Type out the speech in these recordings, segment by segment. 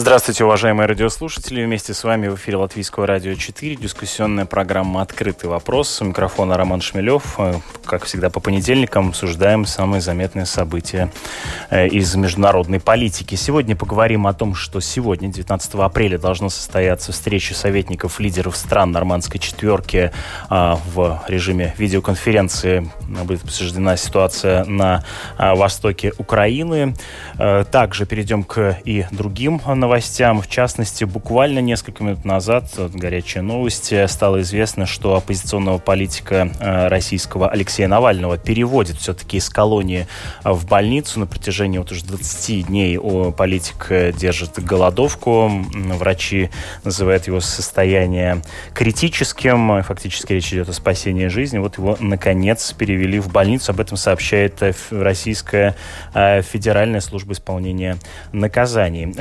Здравствуйте, уважаемые радиослушатели. Вместе с вами в эфире Латвийского радио 4 дискуссионная программа «Открытый вопрос». У микрофона Роман Шмелев. Э, как всегда, по понедельникам обсуждаем самые заметные события э, из международной политики. Сегодня поговорим о том, что сегодня, 19 апреля, должна состояться встреча советников лидеров стран нормандской четверки а, в режиме видеоконференции. Будет обсуждена ситуация на востоке Украины. Э, также перейдем к и другим новостям новостям. В частности, буквально несколько минут назад, горячая новость, стало известно, что оппозиционного политика э, российского Алексея Навального переводит все-таки из колонии в больницу. На протяжении вот уже 20 дней политик э, держит голодовку. Врачи называют его состояние критическим. Фактически речь идет о спасении жизни. Вот его, наконец, перевели в больницу. Об этом сообщает э, Российская Федеральная служба исполнения наказаний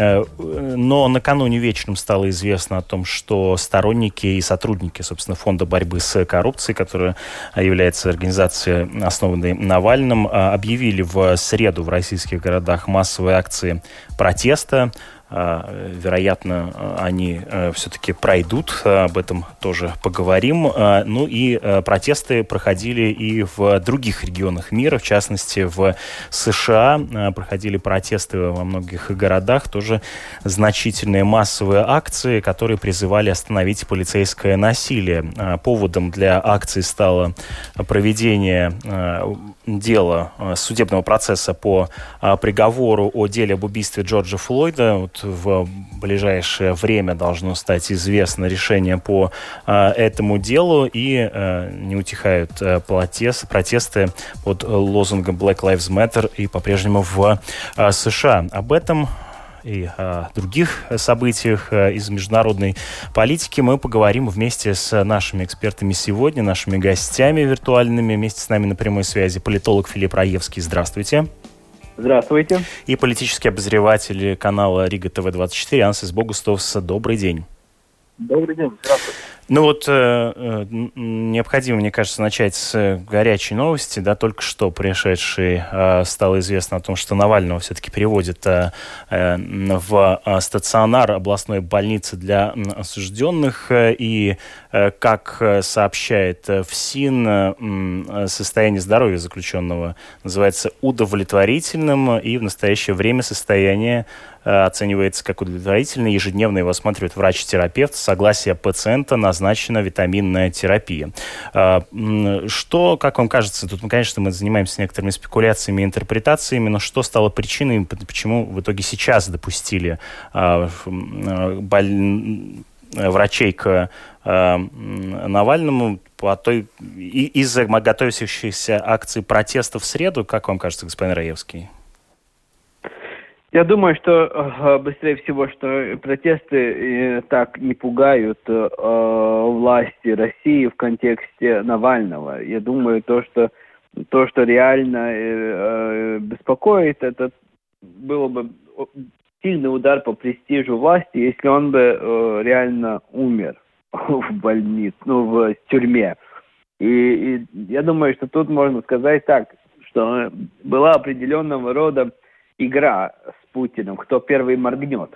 но накануне вечером стало известно о том, что сторонники и сотрудники, собственно, Фонда борьбы с коррупцией, которая является организацией, основанной Навальным, а, объявили в среду в российских городах массовые акции протеста вероятно, они э, все-таки пройдут, об этом тоже поговорим. А, ну и э, протесты проходили и в других регионах мира, в частности, в США а, проходили протесты во многих городах, тоже значительные массовые акции, которые призывали остановить полицейское насилие. Поводом для акции стало проведение дела судебного процесса по приговору о деле об убийстве Джорджа Флойда. Вот в ближайшее время должно стать известно решение по а, этому делу, и а, не утихают а, протесты, протесты под лозунгом Black Lives Matter и по-прежнему в США. Об этом и о других событиях из международной политики мы поговорим вместе с нашими экспертами сегодня, нашими гостями виртуальными. Вместе с нами на прямой связи политолог Филипп Раевский. Здравствуйте. Здравствуйте. И политический обозреватель канала Рига ТВ-24 Ансис Богустовс. Добрый день. Добрый день. Здравствуйте. Ну вот э, э, необходимо, мне кажется, начать с горячей новости. Да, только что пришедший э, стало известно о том, что Навального все-таки переводят э, э в э, стационар областной больницы для осужденных. И, э, как сообщает ФСИН, э, состояние здоровья заключенного называется удовлетворительным. И в настоящее время состояние Э, оценивается как удовлетворительный. Ежедневно его осматривает врач-терапевт. Согласие пациента назначена витаминная терапия. Э, что, как вам кажется, тут, конечно, мы занимаемся некоторыми спекуляциями и интерпретациями, но что стало причиной, почему в итоге сейчас допустили э, врачей к Навальному по той из-за готовящихся акций протеста в среду, как вам кажется, господин Раевский? Я думаю, что э, быстрее всего, что протесты э, так не пугают э, власти России в контексте Навального. Я думаю, то, что то, что реально беспокоит, это было бы сильный удар по престижу власти, если он бы реально умер в больнице, ну, в тюрьме. И, и я думаю, что тут можно сказать так, что была определенного рода игра с Путиным, кто первый моргнет.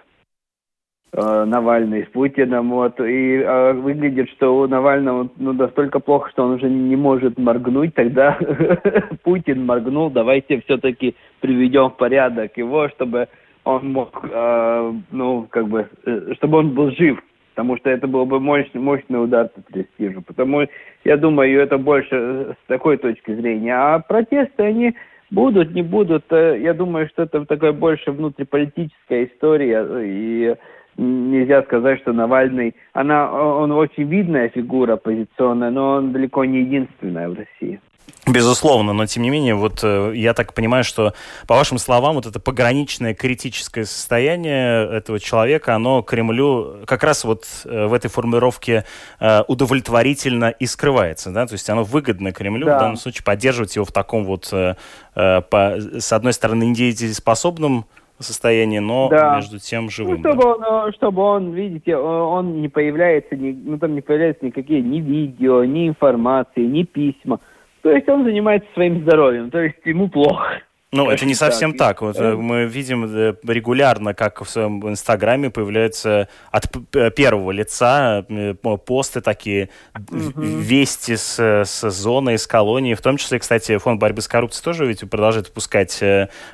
Э, Навальный с Путиным, вот, и э, выглядит, что у Навального ну, настолько плохо, что он уже не может моргнуть, тогда Путин моргнул, давайте все-таки приведем в порядок его, чтобы он мог, э, ну, как бы, э, чтобы он был жив, потому что это был бы мощный, мощный удар по престижу. Потому, я думаю, это больше с такой точки зрения. А протесты, они Будут, не будут, э, я думаю, что это такая больше внутриполитическая история, и нельзя сказать, что Навальный, она, он очень видная фигура оппозиционная, но он далеко не единственная в России. Безусловно, но тем не менее, вот э, я так понимаю, что, по вашим словам, вот это пограничное критическое состояние этого человека, оно Кремлю как раз вот э, в этой формулировке э, удовлетворительно и скрывается, да, то есть оно выгодно Кремлю да. в данном случае поддерживать его в таком вот, по, с одной стороны, недееспособном состоянии, но да. между тем живым. Ну, чтобы, да. он, чтобы он, видите, он не появляется, ну там не появляются никакие ни видео, ни информации, ни письма. То есть он занимается своим здоровьем, то есть ему плохо. Ну, это не совсем так. так. Вот э, мы видим э, регулярно, как в своем инстаграме появляются от первого лица э, посты такие, угу. вести с, с зоны, из колонии. В том числе, кстати, фонд борьбы с коррупцией тоже ведь продолжает выпускать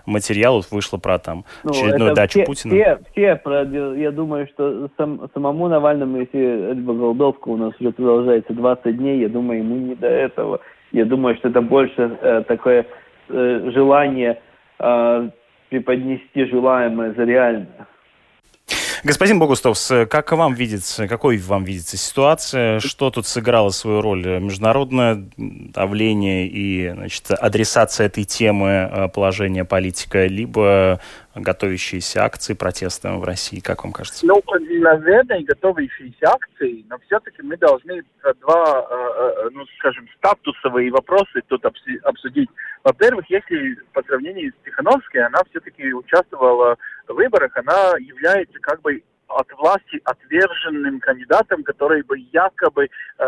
материал. Вот вышло про там ну, очередную дачу все, Путина. Все, все, я думаю, что сам, самому Навальному, если голодовка у нас уже продолжается 20 дней, я думаю, ему не до этого. Я думаю, что это больше э, такое э, желание э, преподнести желаемое за реальное. Господин Богустовс, как вам видится, какой вам видится ситуация? Что тут сыграло свою роль? Международное давление и значит, адресация этой темы э, положения политика, либо готовящиеся акции протеста в России, как вам кажется? Ну, наверное, готовящиеся акции, но все-таки мы должны два, э, э, ну, скажем, статусовые вопросы тут обсудить. Во-первых, если по сравнению с Тихановской, она все-таки участвовала в выборах, она является как бы от власти отверженным кандидатом, который бы якобы э,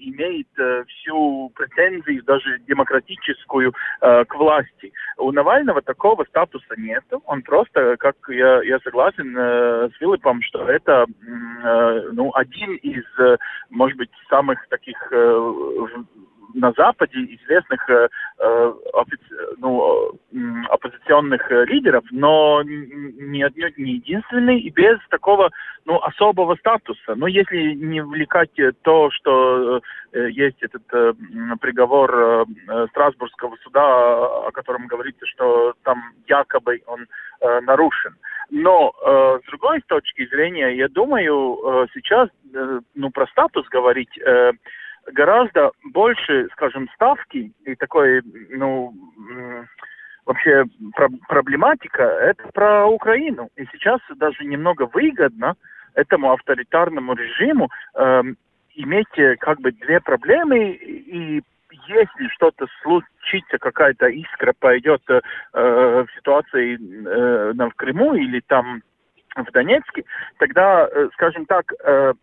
имеет э, всю претензию, даже демократическую, э, к власти. У Навального такого статуса нет. Он просто, как я, я согласен э, с Филиппом, что это э, ну, один из, э, может быть, самых таких э, на Западе известных э, э ну, оппозиционных лидеров, но не отнюдь не единственный и без такого ну, особого статуса. Но если не влекать то, что э, есть этот э, приговор э, Страсбургского суда, о котором говорится, что там якобы он э, нарушен. Но э, с другой точки зрения, я думаю, э, сейчас э, ну, про статус говорить э, гораздо больше, скажем, ставки и такой, ну, вообще про проблематика, это про Украину. И сейчас даже немного выгодно этому авторитарному режиму э, иметь э, как бы две проблемы и если что-то случится, какая-то искра пойдет э, в ситуации э, в Крыму или там в Донецке, тогда, э, скажем так, э,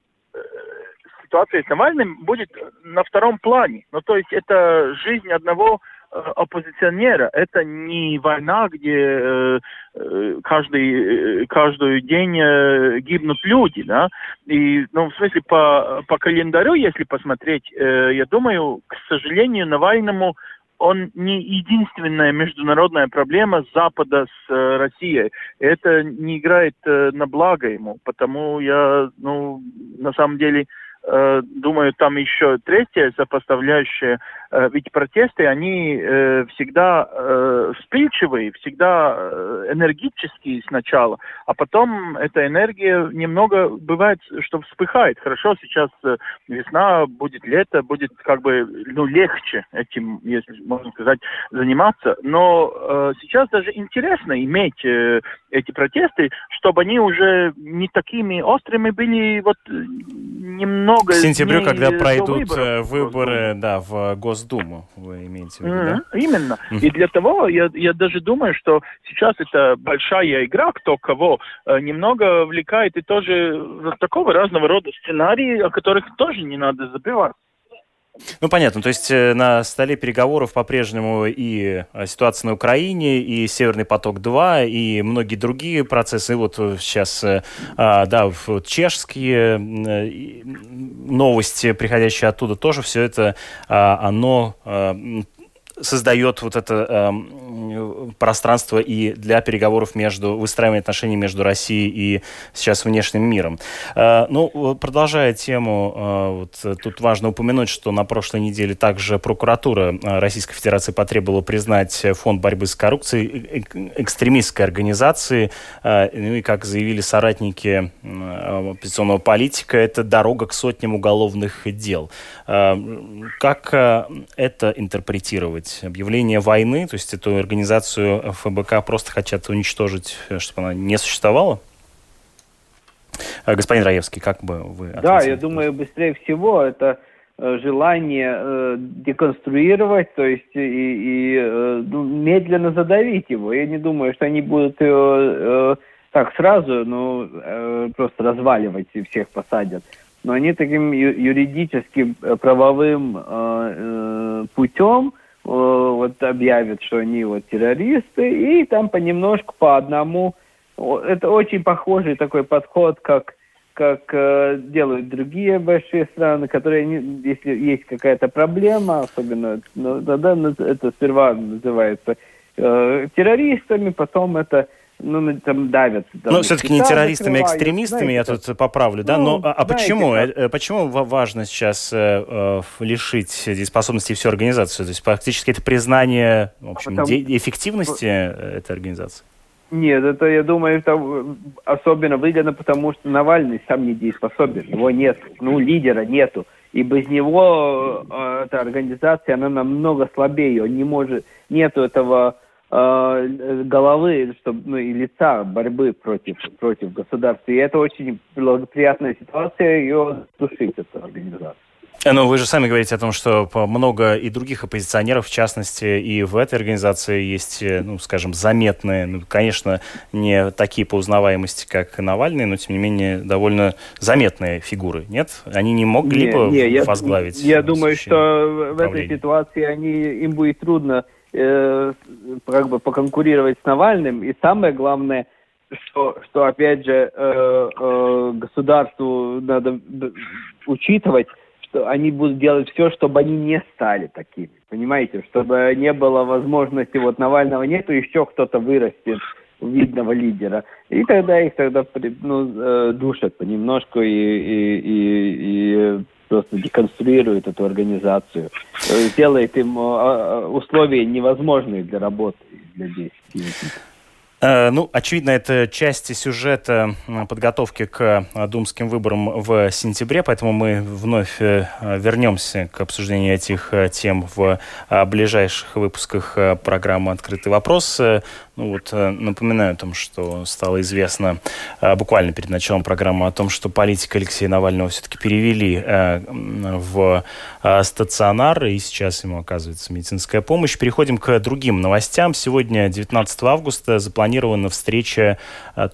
ситуация с Навальным будет на втором плане. Ну, то есть это жизнь одного э, оппозиционера. Это не война, где э, э каждый, э, каждый день э, гибнут люди, да. И, ну, в смысле, по, по календарю, если посмотреть, э, я думаю, к сожалению, Навальному он не единственная международная проблема Запада с э, Россией. Это не играет э, на благо ему, потому я, ну, на самом деле, Э, думаю, там еще третье сопоставляющее, э, ведь протесты, они э, всегда вспыльчивые, всегда энергические сначала, а потом эта энергия немного бывает, что вспыхает. Хорошо, сейчас весна, будет лето, будет как бы ну, легче этим, если можно сказать, заниматься, но сейчас даже интересно иметь эти протесты, чтобы они уже не такими острыми были вот немного много К сентябрю, когда пройдут выборов, э, выборы, да, в Госдуму, вы имеете в виду, mm-hmm. да? Именно. Mm-hmm. И для того я, я даже думаю, что сейчас это большая игра, кто кого, э, немного влекает и тоже такого разного рода сценарии, о которых тоже не надо забывать. Ну, понятно. То есть э, на столе переговоров по-прежнему и э, ситуация на Украине, и Северный поток-2, и многие другие процессы. И вот сейчас, э, а, да, вот чешские новости, приходящие оттуда, тоже все это, а, оно создает вот это э, пространство и для переговоров между выстраивания отношений между Россией и сейчас внешним миром. Э, ну, продолжая тему, э, вот тут важно упомянуть, что на прошлой неделе также прокуратура э, Российской Федерации потребовала признать фонд борьбы с коррупцией э, экстремистской организацией. Э, ну и как заявили соратники э, оппозиционного политика, это дорога к сотням уголовных дел. Э, как э, это интерпретировать? Объявление войны, то есть эту организацию ФБК просто хотят уничтожить, чтобы она не существовала? Господин Раевский, как бы вы ответили? Да, я думаю, быстрее всего это желание э, деконструировать, то есть и, и э, ну, медленно задавить его. Я не думаю, что они будут э, так сразу, ну, э, просто разваливать и всех посадят но они таким юридическим э, правовым э, э, путем э, вот объявят, что они вот террористы, и там понемножку по одному. Это очень похожий такой подход, как как э, делают другие большие страны, которые, не, если есть какая-то проблема, особенно, ну, тогда это сперва называется э, террористами, потом это ну, там давят. Там, ну, все-таки не террористами, а экстремистами, знаете, я тут поправлю, да? Ну, Но, а, а почему? Как? Э, почему важно сейчас э, э лишить дееспособности всю организацию? То есть, фактически, это признание, в общем, а Потому... эффективности э, этой организации? Нет, это, я думаю, это особенно выгодно, потому что Навальный сам не дееспособен, его нет, ну, лидера нету. И без него э, эта организация, она намного слабее, он не может, нету этого головы чтобы, ну, и лица борьбы против, против государства. И это очень благоприятная ситуация, ее душить, эту организацию. Но вы же сами говорите о том, что много и других оппозиционеров, в частности, и в этой организации есть, э, ну, скажем, заметные, ну, конечно, не такие по узнаваемости, как Навальный, но, тем не менее, довольно заметные фигуры, нет? Они не могли не, бы не, возглавить? Я, я думаю, что в этой ситуации они, им будет трудно э, как бы поконкурировать с Навальным. И самое главное, что, что опять же, э, э, государству надо учитывать, что они будут делать все, чтобы они не стали такими. Понимаете, чтобы не было возможности, вот Навального нету, еще кто-то вырастет видного лидера. И тогда их тогда ну, э, душат понемножку и, и, и, и просто деконструирует эту организацию, э, делает им э, э, условия невозможные для работы, для действий. Ну, очевидно, это часть сюжета подготовки к думским выборам в сентябре, поэтому мы вновь вернемся к обсуждению этих тем в ближайших выпусках программы «Открытый вопрос». Ну вот э, напоминаю о том, что стало известно э, буквально перед началом программы о том, что политика Алексея Навального все-таки перевели э, в стационар, и сейчас ему оказывается медицинская помощь. Переходим к другим новостям. Сегодня, 19 августа, запланирована встреча,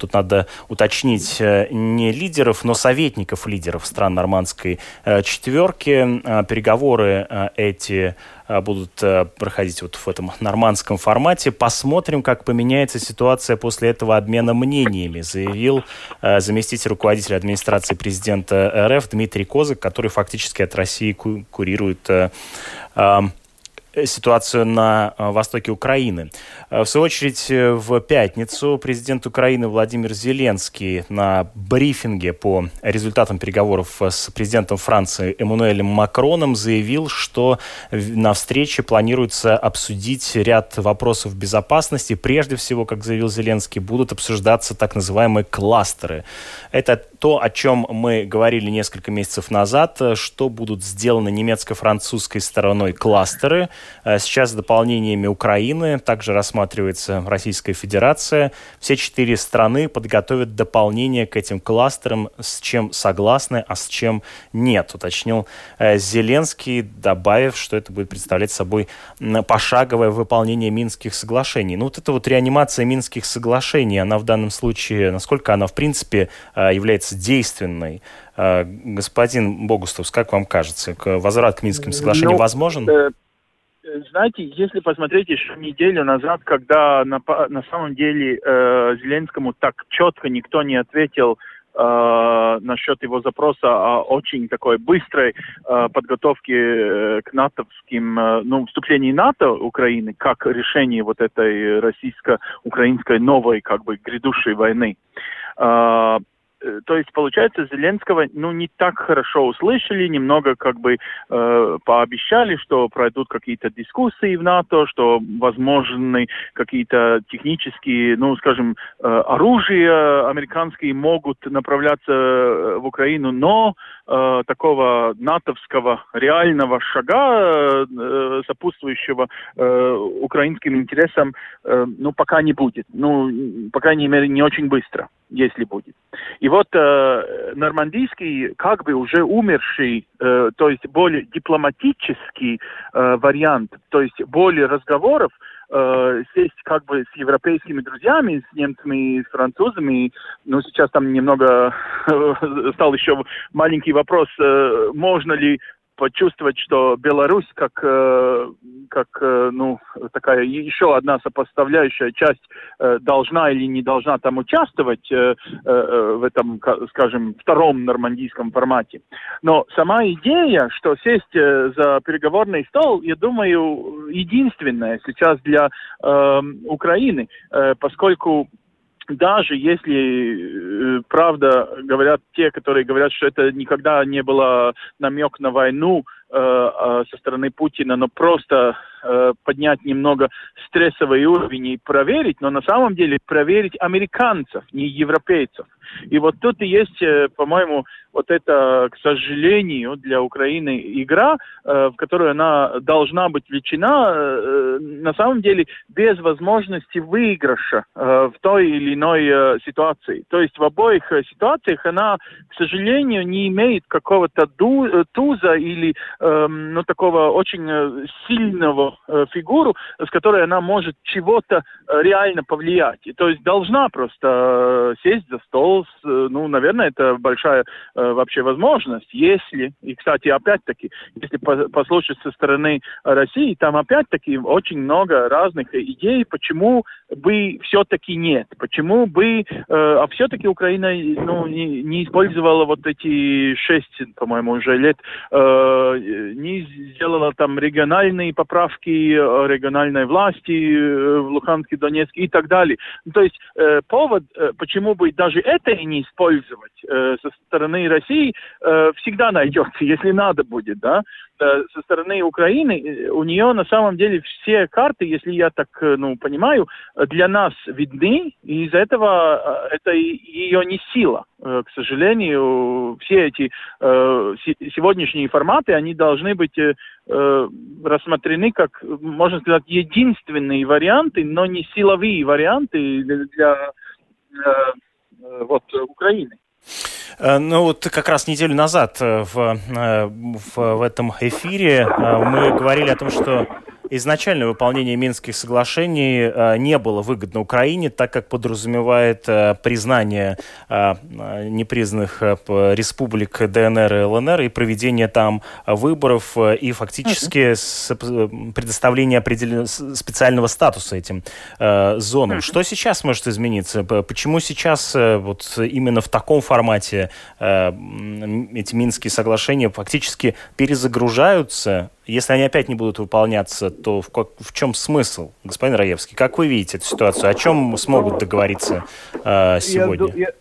тут надо уточнить, не лидеров, но советников лидеров стран нормандской четверки. Переговоры эти будут э, проходить вот в этом нормандском формате. Посмотрим, как поменяется ситуация после этого обмена мнениями, заявил э, заместитель руководителя администрации президента РФ Дмитрий Козык, который фактически от России курирует Э, ситуацию на э, востоке Украины. Э, в свою очередь, в пятницу президент Украины Владимир Зеленский на брифинге по результатам переговоров с президентом Франции Эммануэлем Макроном заявил, что на встрече планируется обсудить ряд вопросов безопасности. Прежде всего, как заявил Зеленский, будут обсуждаться так называемые кластеры. Это то, о чем мы говорили несколько месяцев назад, что будут сделаны немецко-французской стороной кластеры. Э, сейчас с дополнениями Украины также рассматривается Российская Федерация. Все четыре страны подготовят дополнение к этим кластерам, с чем согласны, а с чем нет, уточнил э, Зеленский, добавив, что это будет представлять собой пошаговое выполнение Минских соглашений. Ну вот эта вот реанимация Минских соглашений, она в данном случае, насколько она в принципе э, является является действенной. А, господин Богустов, как вам кажется, возврат к Минским соглашениям ну, возможен? Э, знаете, если посмотреть еще неделю назад, когда на, на самом деле э, Зеленскому так четко никто не ответил э, насчет его запроса о очень такой быстрой э, подготовке э, к натовским, э, ну, вступлении НАТО Украины как решение вот этой российско-украинской новой, как бы, грядущей войны. Э, то есть, получается, Зеленского, ну, не так хорошо услышали, немного как бы э, пообещали, что пройдут какие-то дискуссии в НАТО, что возможны какие-то технические, ну, скажем, э, оружия американские могут направляться э, в Украину, но э, такого натовского реального шага, э, сопутствующего э, украинским интересам, э, ну, пока не будет. Ну, по крайней мере, не очень быстро, если будет. И вот э, нормандийский, как бы уже умерший, э, то есть более дипломатический э, вариант, то есть более разговоров, э, сесть как бы с европейскими друзьями, с немцами, с французами. Ну, сейчас там немного стал еще маленький вопрос, э, можно ли почувствовать, что Беларусь как, э, как э, ну, такая еще одна сопоставляющая часть э, должна или не должна там участвовать в этом, скажем, втором нормандийском формате. Но сама идея, что сесть за переговорный стол, я думаю, единственная сейчас для э, Украины, поскольку даже если э, правда говорят те, которые говорят, что это никогда не было намек на войну э, э, со стороны Путина, но просто э, поднять немного стрессовый уровень и проверить, но на самом деле проверить американцев, не европейцев. И вот тут и есть, э, по-моему, вот это, к сожалению, для Украины игра, э, в которую она должна быть влечена, на самом деле без возможности выигрыша в той или иной ситуации. То есть в обоих ситуациях она, к сожалению, не имеет какого-то туза или эм, ну, такого очень сильного фигуру, с которой она может чего-то реально повлиять. То есть должна просто сесть за стол, с, ну, наверное, это большая Э, вообще возможность, если, и, кстати, опять-таки, если послушать со стороны России, там опять-таки очень много разных идей, почему бы все-таки нет, почему бы, э, а все-таки Украина ну, не, не использовала вот эти шесть, по-моему, уже лет, э, не сделала там региональные поправки региональной власти в Луганске, Донецке и так далее. То есть повод, почему бы даже это и не использовать со стороны России э, всегда найдется, если надо будет, да. Э, со стороны Украины э, у нее на самом деле все карты, если я так, э, ну, понимаю, для нас видны, и из-за этого это ее не сила. К сожалению, все эти сегодняшние форматы, они должны быть рассмотрены как, можно сказать, единственные варианты, но не силовые варианты для, для вот, Украины. Э, ну вот как раз неделю назад э, в, э, в, в этом эфире мы говорили о том, что изначально выполнение Минских соглашений э, не было выгодно Украине, так как подразумевает э, признание э, непризнанных республик ДНР и ЛНР и проведение там выборов и фактически uh-huh. предоставление определен... специального статуса этим зонам. Uh-huh. Что сейчас может измениться? Почему сейчас вот именно в таком формате эти Минские соглашения фактически перезагружаются если они опять не будут выполняться, то в, как, в чем смысл, господин Раевский? Как вы видите эту ситуацию? О чем смогут договориться э, сегодня? Я, я,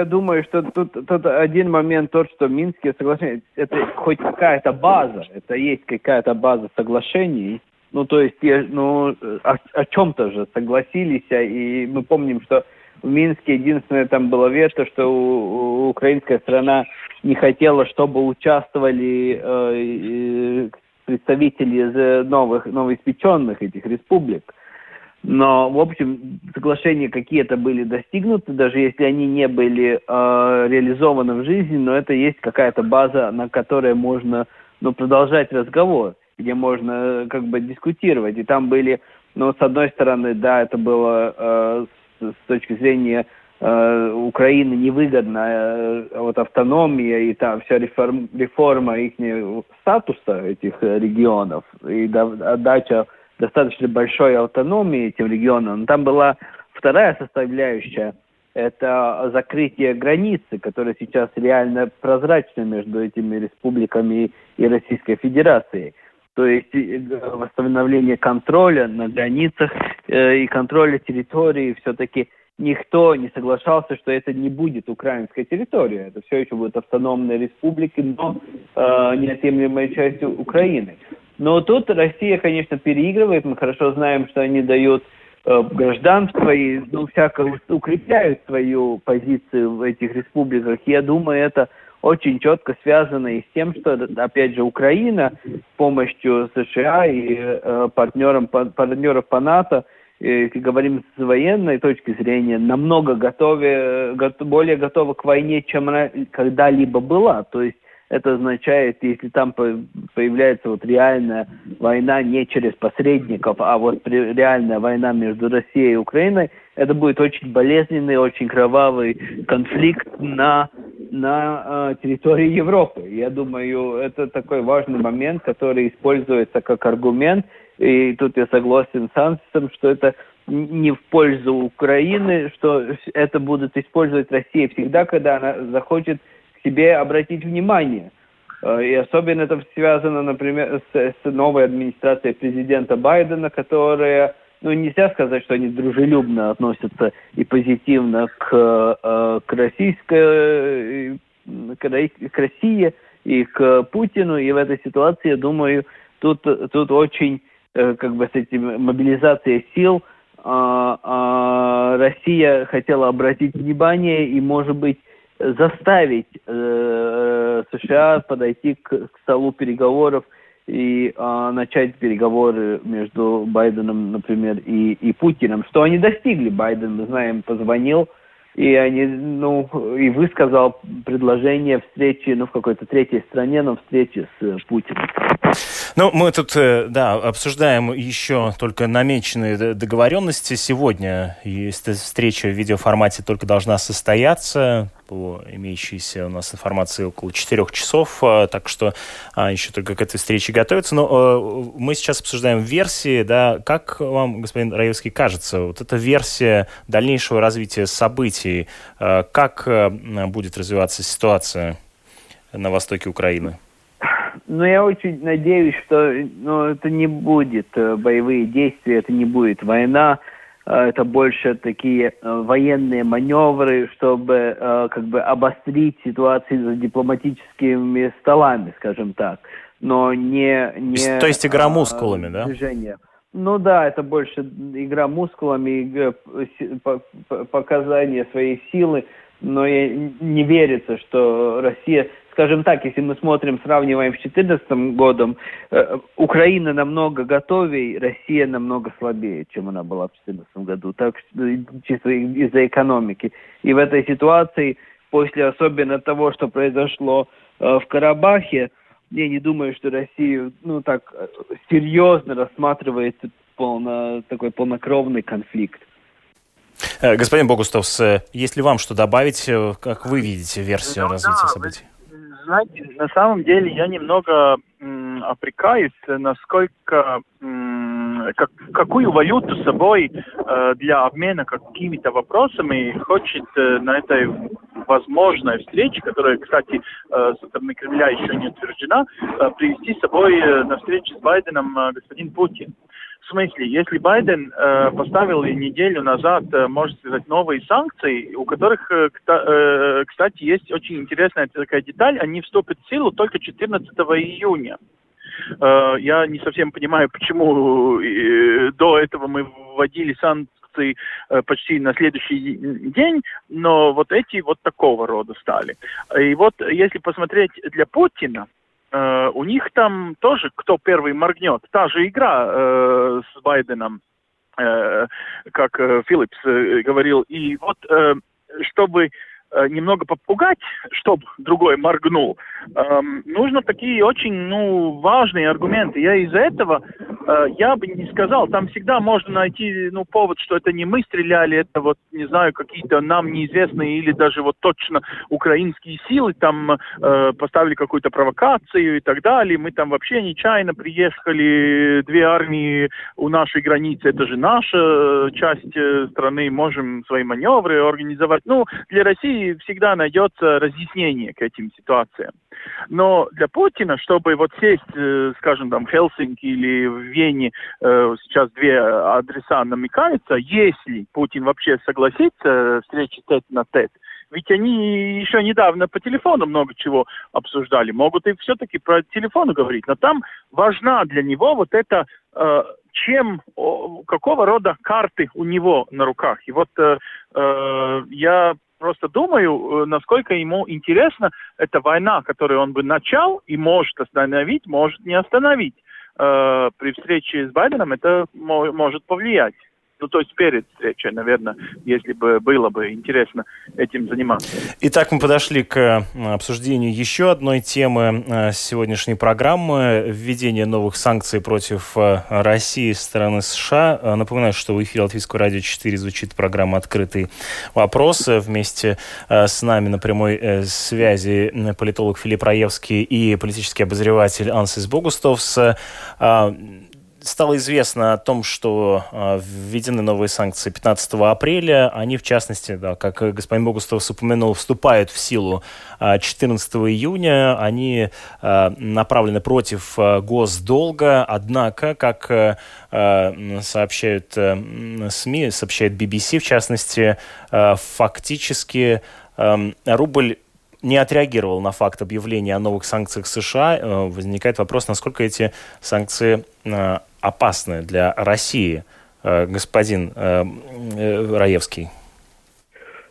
я думаю, что тут, тут один момент тот, что Минские соглашения, это хоть какая-то база, это есть какая-то база соглашений, ну, то есть, ну, о, о чем-то же согласились, а, и мы помним, что в Минске единственное там было вето, что у, у украинская страна не хотела, чтобы участвовали э, представители из новых, новоиспеченных этих республик. Но, в общем, соглашения какие-то были достигнуты, даже если они не были э, реализованы в жизни, но это есть какая-то база, на которой можно ну, продолжать разговор, где можно э, как бы дискутировать. И там были, ну, с одной стороны, да, это было э, с, с точки зрения э, Украины невыгодна э, вот автономия и там вся реформ, реформа их статуса этих э, регионов и отдача достаточно большой автономии этим регионам. Но там была вторая составляющая это закрытие границы, которая сейчас реально прозрачна между этими республиками и Российской Федерацией. То есть э, восстановление контроля на границах э, и контроля территории все-таки никто не соглашался, что это не будет украинская территория. Это все еще будет автономная республика, но э, неотъемлемая часть Украины. Но тут Россия, конечно, переигрывает. Мы хорошо знаем, что они дают э, гражданство и ну, всяко укрепляют свою позицию в этих республиках. Я думаю, это очень четко связано и с тем, что, опять же, Украина с помощью США и э, партнерам, партнеров по НАТО – если говорим с военной точки зрения, намного готове, более готова к войне, чем она когда-либо была. То есть это означает, если там появляется вот реальная война не через посредников, а вот реальная война между Россией и Украиной, это будет очень болезненный, очень кровавый конфликт на, на э, территории Европы. Я думаю, это такой важный момент, который используется как аргумент и тут я согласен с Ансисом, что это не в пользу Украины, что это будет использовать Россия всегда, когда она захочет к себе обратить внимание. Э, и особенно это связано, например, с, с новой администрацией президента Байдена, которая, ну, нельзя сказать, что они дружелюбно относятся и позитивно к, э, к российской, к России и к Путину. И в этой ситуации, я думаю, тут, тут очень как бы с этим мобилизацией сил а, а, Россия хотела обратить внимание и, может быть, заставить э, США подойти к, к столу переговоров и э, начать переговоры между Байденом, например, и, и Путиным, что они достигли. Байден, мы знаем, позвонил и они, ну, и высказал предложение встречи, ну, в какой-то третьей стране, но встречи с э, Путиным. Ну, мы тут, э, да, обсуждаем еще только намеченные договоренности. Сегодня встреча в видеоформате только должна состояться по имеющейся у нас информации около 4 часов, а, так что а, еще только к этой встрече готовиться. Но а, мы сейчас обсуждаем версии, да, как вам, господин Раевский, кажется, вот эта версия дальнейшего развития событий, как будет развиваться ситуация на востоке Украины? Ну, я очень надеюсь, что ну, это не будет э, боевые действия, это не будет война, Э, это больше такие э, военные маневры, чтобы э, как бы обострить ситуацию за дипломатическими столами, скажем так, но не не. То есть игра мускулами, да? Движение. Ну да, это больше игра мускулами, показание своей силы, но не верится, что Россия скажем так, если мы смотрим, сравниваем с 2014 годом, э, Украина намного готовее, Россия намного слабее, чем она была в 2014 году, так что чисто из-за экономики. И в этой ситуации, после особенно того, что произошло э, в Карабахе, я не думаю, что Россия, ну так, серьезно рассматривает полно, такой полнокровный конфликт. Э, господин Богустовс, есть ли вам что добавить, как вы видите версию ну, развития да, событий? Знаете, на самом деле я немного м, опрекаюсь, насколько как, какую валюту с собой э, для обмена какими-то вопросами хочет э, на этой возможной встрече, которая, кстати, э, со стороны Кремля еще не утверждена, э, привести с собой э, на встречу с Байденом господин Путин. В смысле, если Байден поставил неделю назад, э, можно сказать, новые санкции, у которых, кстати, есть очень интересная такая деталь, они вступят в силу только 14 июня. Я не совсем понимаю, почему до этого мы вводили санкции э, почти на следующий день, но вот эти вот такого рода стали. И вот если посмотреть для Путина, э, у них там тоже кто первый моргнет. Та же игра э, с Байденом, как Филлипс говорил. И вот, чтобы немного попугать, чтобы другой моргнул, эм, нужно такие очень, ну, важные аргументы. Я из-за этого, я бы не сказал, там всегда можно найти, ну, повод, что это не мы стреляли, это вот, не знаю, какие-то нам неизвестные или даже вот точно украинские силы там э, поставили какую-то провокацию и так далее. Мы там вообще нечаянно приехали, две армии у нашей границы, это же наша часть э, страны, можем свои маневры организовать. Ну, для России всегда найдется разъяснение к этим ситуациям. Но для Путина, чтобы вот сесть, э, скажем, там, в Хельсинки или в Вене, э, сейчас две адреса намекаются, если Путин вообще согласится встречи тет на тет, ведь они еще недавно по телефону много чего обсуждали. Могут и все-таки про телефон говорить. Но там важна для него вот это, э, чем, какого рода карты у него на руках. И вот э, э, я просто думаю, насколько ему интересна эта война, которую он бы начал и может остановить, может не остановить. При встрече с Байденом это может повлиять ну, то есть перед встречей, наверное, если бы было бы интересно этим заниматься. Итак, мы подошли к э, обсуждению еще одной темы э, сегодняшней программы – введение новых санкций против э, России со стороны США. Напоминаю, что в эфире Латвийского радио 4 звучит программа «Открытый вопрос». Вместе с нами на прямой связи политолог Филипп Раевский и политический обозреватель Ансис Богустовс стало известно о том, что э, введены новые санкции 15 апреля. Они, в частности, да, как господин Богустов упомянул, вступают в силу э, а, 14 июня. Они э, направлены против госдолга. Однако, как сообщают СМИ, сообщает BBC, в частности, фактически рубль не отреагировал на факт объявления о новых санкциях США. Возникает вопрос, насколько эти санкции опасны для России, э, господин э, э, Раевский?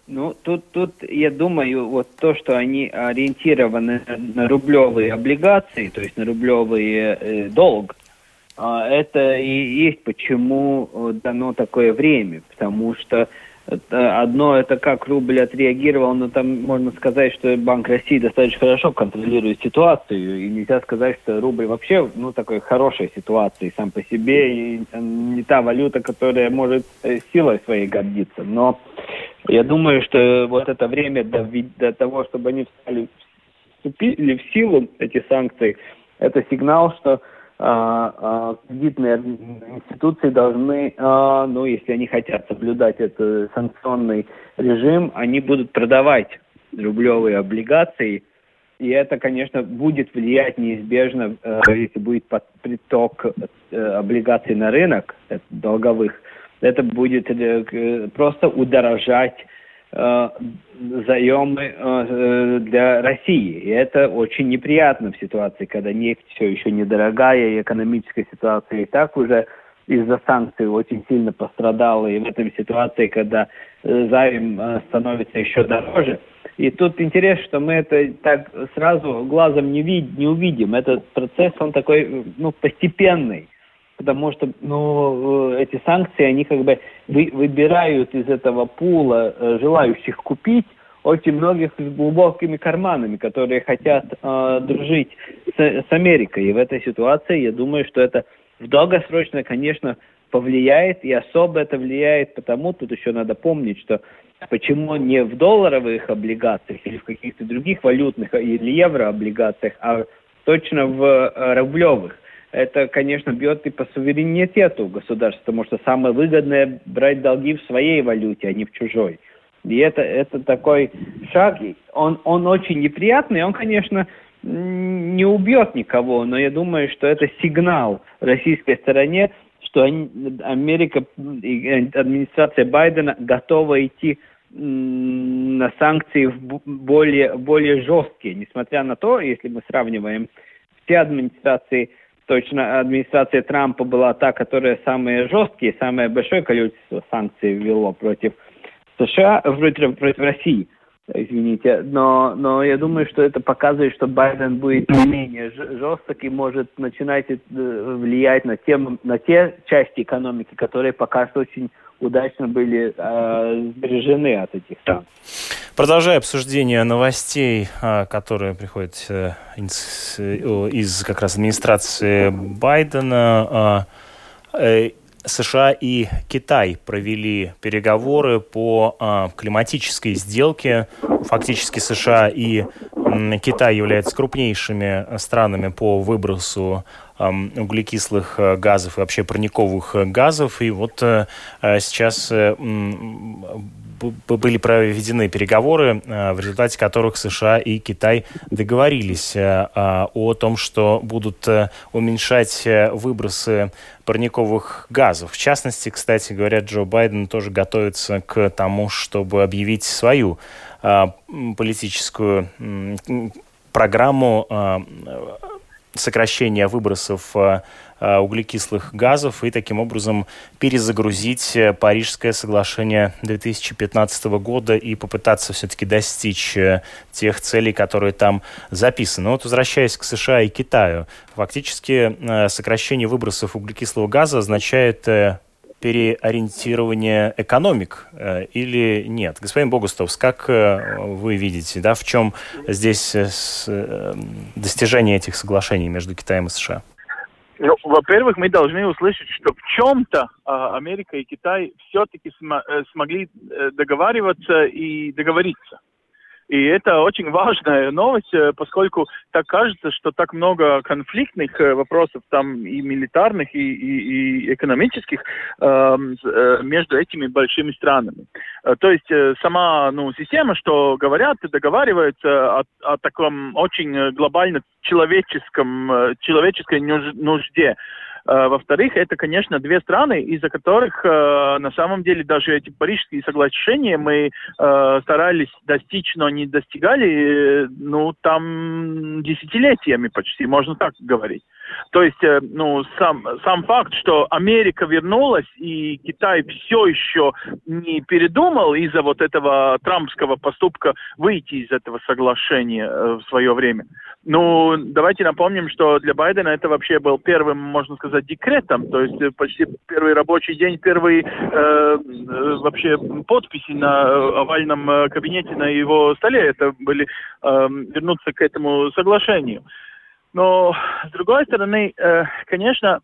Ну, тут, тут, я думаю, вот то, что они ориентированы на рублевые облигации, то есть на рублевый э, долг, э, это и есть почему дано такое время, потому что Одно это как рубль отреагировал, но там можно сказать, что Банк России достаточно хорошо контролирует ситуацию, и нельзя сказать, что рубль вообще, ну, такой хорошей ситуации сам по себе, и не та валюта, которая может э, силой своей гордиться. Но я думаю, что вот это время до, до того, чтобы они встали, вступили в силу, эти санкции, это сигнал, что кредитные институции должны, а, ну, если они хотят соблюдать этот санкционный режим, они будут продавать рублевые облигации, и это, конечно, будет влиять неизбежно, если будет приток э, облигаций на рынок э, долговых, это будет э, просто удорожать Э, заемы э, для России. И это очень неприятно в ситуации, когда нефть все еще недорогая, и экономическая ситуация и так уже из-за санкций очень сильно пострадала. И в этой ситуации, когда э, займ становится еще дороже. И тут интересно, что мы это так сразу глазом не, вид не увидим. Этот процесс, он такой ну, постепенный потому что ну, э, эти санкции, они как бы вы, выбирают из этого пула э, желающих купить очень многих с глубокими карманами, которые хотят э, дружить с, с Америкой. И в этой ситуации я думаю, что это в долгосрочно, конечно, повлияет, и особо это влияет потому, тут еще надо помнить, что почему не в долларовых облигациях или в каких-то других валютных или еврооблигациях, а точно в э, рублевых это, конечно, бьет и по суверенитету государства, потому что самое выгодное брать долги в своей валюте, а не в чужой. И это, это такой шаг, он, он очень неприятный, он, конечно, не убьет никого, но я думаю, что это сигнал российской стороне, что Америка и администрация Байдена готова идти на санкции более, более жесткие, несмотря на то, если мы сравниваем все администрации точно администрация Трампа была та, которая самые жесткие, самое большое количество санкций ввело против США, против, против России, извините. Но, но я думаю, что это показывает, что Байден будет не менее жесток и может начинать э, влиять на, тем, на те части экономики, которые пока что очень удачно были э, сбережены от этих санкций. Продолжая обсуждение новостей, а, которые приходят э, из, из как раз администрации Байдена, а, э, США и Китай провели переговоры по э, климатической сделке. Фактически США и э, Китай являются крупнейшими странами по выбросу э, углекислых газов и вообще парниковых газов. И вот э, сейчас э, были проведены переговоры, э, в результате которых США и Китай договорились э, о том, что будут э, уменьшать выбросы парниковых газов. В частности, кстати говоря, Джо Байден тоже готовится к тому, чтобы объявить свою политическую программу сокращения выбросов Э, углекислых газов и таким образом перезагрузить э, Парижское соглашение 2015 года и попытаться все-таки достичь э, тех целей, которые там записаны. Вот возвращаясь к США и Китаю, фактически сокращение выбросов углекислого газа означает переориентирование экономик э, или нет? Господин Богустовс, как э, вы видите, да, в чем здесь э, достижение этих соглашений между Китаем и США? Ну, во-первых, мы должны услышать, что в чем-то э, Америка и Китай все-таки см- смогли договариваться и договориться. И это очень важная новость, э, поскольку так кажется, что так много конфликтных э, вопросов там и милитарных, и, и, и экономических эм, э, между этими большими странами. Э, то есть сама ну, система, что говорят договариваются о, о таком очень глобально человеческом, человеческой нужде. Э, во-вторых, это, конечно, две страны, из-за которых э, на самом деле даже эти парижские соглашения мы э, старались достичь, но не достигали, ну, там десятилетиями почти, можно так говорить. То есть, э, ну, сам, сам факт, что Америка вернулась и Китай все еще не передумал из-за вот этого трампского поступка выйти из этого соглашения э, в свое время. Ну, давайте напомним, что для Байдена это вообще был первым, можно сказать, декретом, то есть почти первый рабочий день, первые э, вообще подписи на овальном кабинете на его столе, это были э, вернуться к этому соглашению. Но, с другой стороны, э, конечно,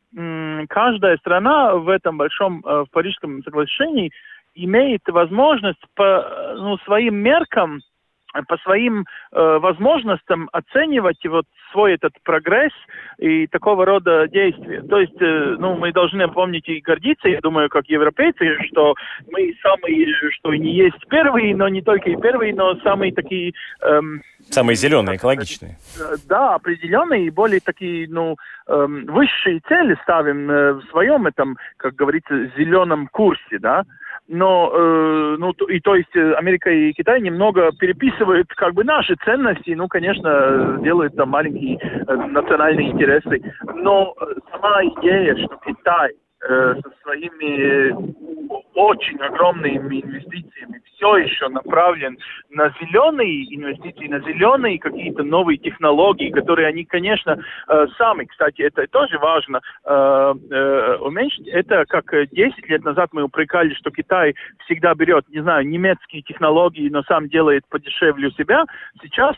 каждая страна в этом большом э, в Парижском соглашении имеет возможность по ну, своим меркам по своим э, возможностям оценивать вот свой этот прогресс и такого рода действия. То есть, э, ну, мы должны помнить и гордиться, я думаю, как европейцы, что мы самые, что не есть первые, но не только и первые, но самые такие... Эм, самые зеленые, экологичные. Э, да, определенные и более такие, ну, эм, высшие цели ставим э, в своем этом, как говорится, зеленом курсе, да но э, ну и то есть э, Америка и Китай немного переписывают как бы наши ценности, ну конечно делают там маленькие э, национальные интересы, но э, сама идея, что Китай э, со своими очень огромными инвестициями все еще направлен на зеленые инвестиции, на зеленые какие-то новые технологии, которые они, конечно, э, сами, кстати, это тоже важно э, э, уменьшить. Это как 10 лет назад мы упрекали, что Китай всегда берет, не знаю, немецкие технологии, но сам делает подешевле у себя. Сейчас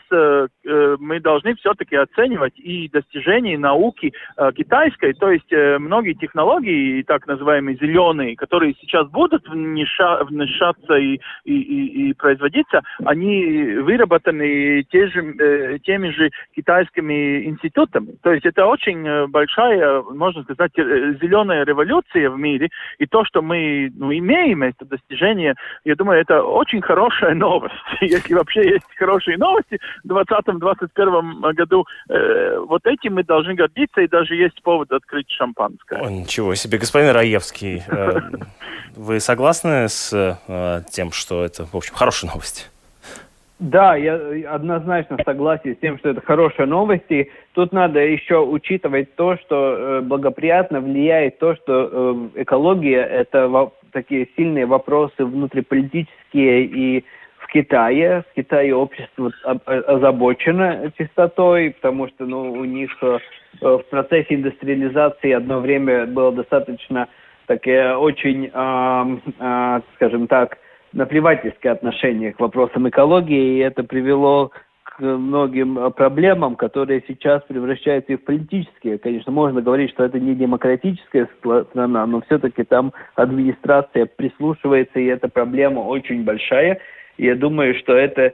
мы должны все-таки оценивать и достижения науки китайской, то есть многие технологии, так называемые зеленые, которые сейчас будут внешаться и, и и, и производиться, они выработаны те же, э, теми же китайскими институтами. То есть это очень э, большая, можно сказать, зеленая революция в мире. И то, что мы ну, имеем, это достижение, я думаю, это очень хорошая новость. Если вообще есть хорошие новости в 2020-2021 году, э, вот этим мы должны гордиться, и даже есть повод открыть шампанское. О, ничего себе. Господин Раевский, вы согласны с тем, что это, в общем, хорошие новости. Да, я однозначно согласен с тем, что это хорошие новости. Тут надо еще учитывать то, что э, благоприятно влияет то, что э, экология – это такие сильные вопросы внутриполитические и в Китае. В Китае общество озабочено чистотой, потому что ну, у них э, в процессе индустриализации одно время было достаточно такие очень, э, э, скажем так, наплевательское отношение к вопросам экологии, и это привело к многим проблемам, которые сейчас превращаются и в политические. Конечно, можно говорить, что это не демократическая страна, но все-таки там администрация прислушивается, и эта проблема очень большая. Я думаю, что это э,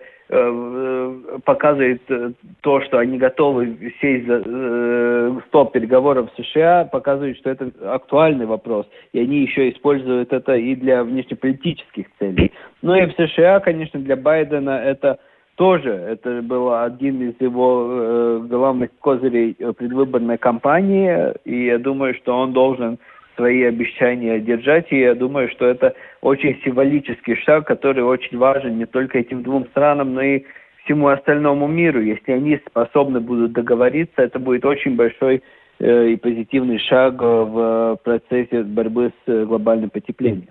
показывает э, то, что они готовы сесть за э, стол переговоров с США, показывает, что это актуальный вопрос. И они еще используют это и для внешнеполитических целей. Ну и в США, конечно, для Байдена это тоже это был один из его э, главных козырей предвыборной кампании, и я думаю, что он должен свои обещания держать, и я думаю, что это очень символический шаг, который очень важен не только этим двум странам, но и всему остальному миру. Если они способны будут договориться, это будет очень большой э, и позитивный шаг в процессе борьбы с глобальным потеплением.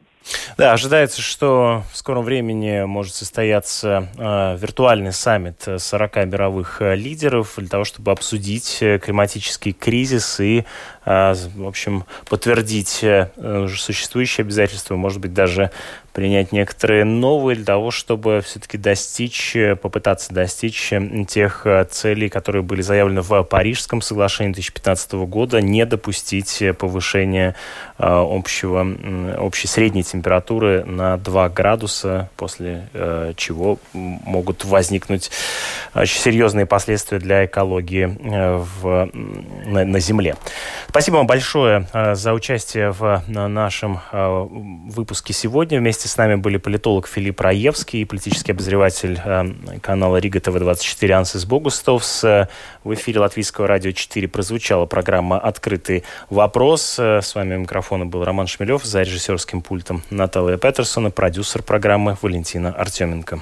Да, ожидается, что в скором времени может состояться э, виртуальный саммит 40 мировых э, лидеров для того, чтобы обсудить э, климатический кризис и, э, в общем, подтвердить э, существующие обязательства, может быть, даже принять некоторые новые для того, чтобы все-таки достичь, э, попытаться достичь э, тех целей, которые были заявлены в Парижском соглашении 2015 года, не допустить повышения общего, общей средней температуры на 2 градуса, после чего могут возникнуть очень серьезные последствия для экологии в, на, на Земле. Спасибо вам большое за участие в нашем выпуске сегодня. Вместе с нами были политолог Филипп Раевский и политический обозреватель э, канала Рига ТВ-24 Ансис Богустовс. Э, в эфире Латвийского радио 4 прозвучала программа «Открытый вопрос». Э, с вами микрофона был Роман Шмелев, за режиссерским пультом Наталья Петерсона, продюсер программы Валентина Артеменко.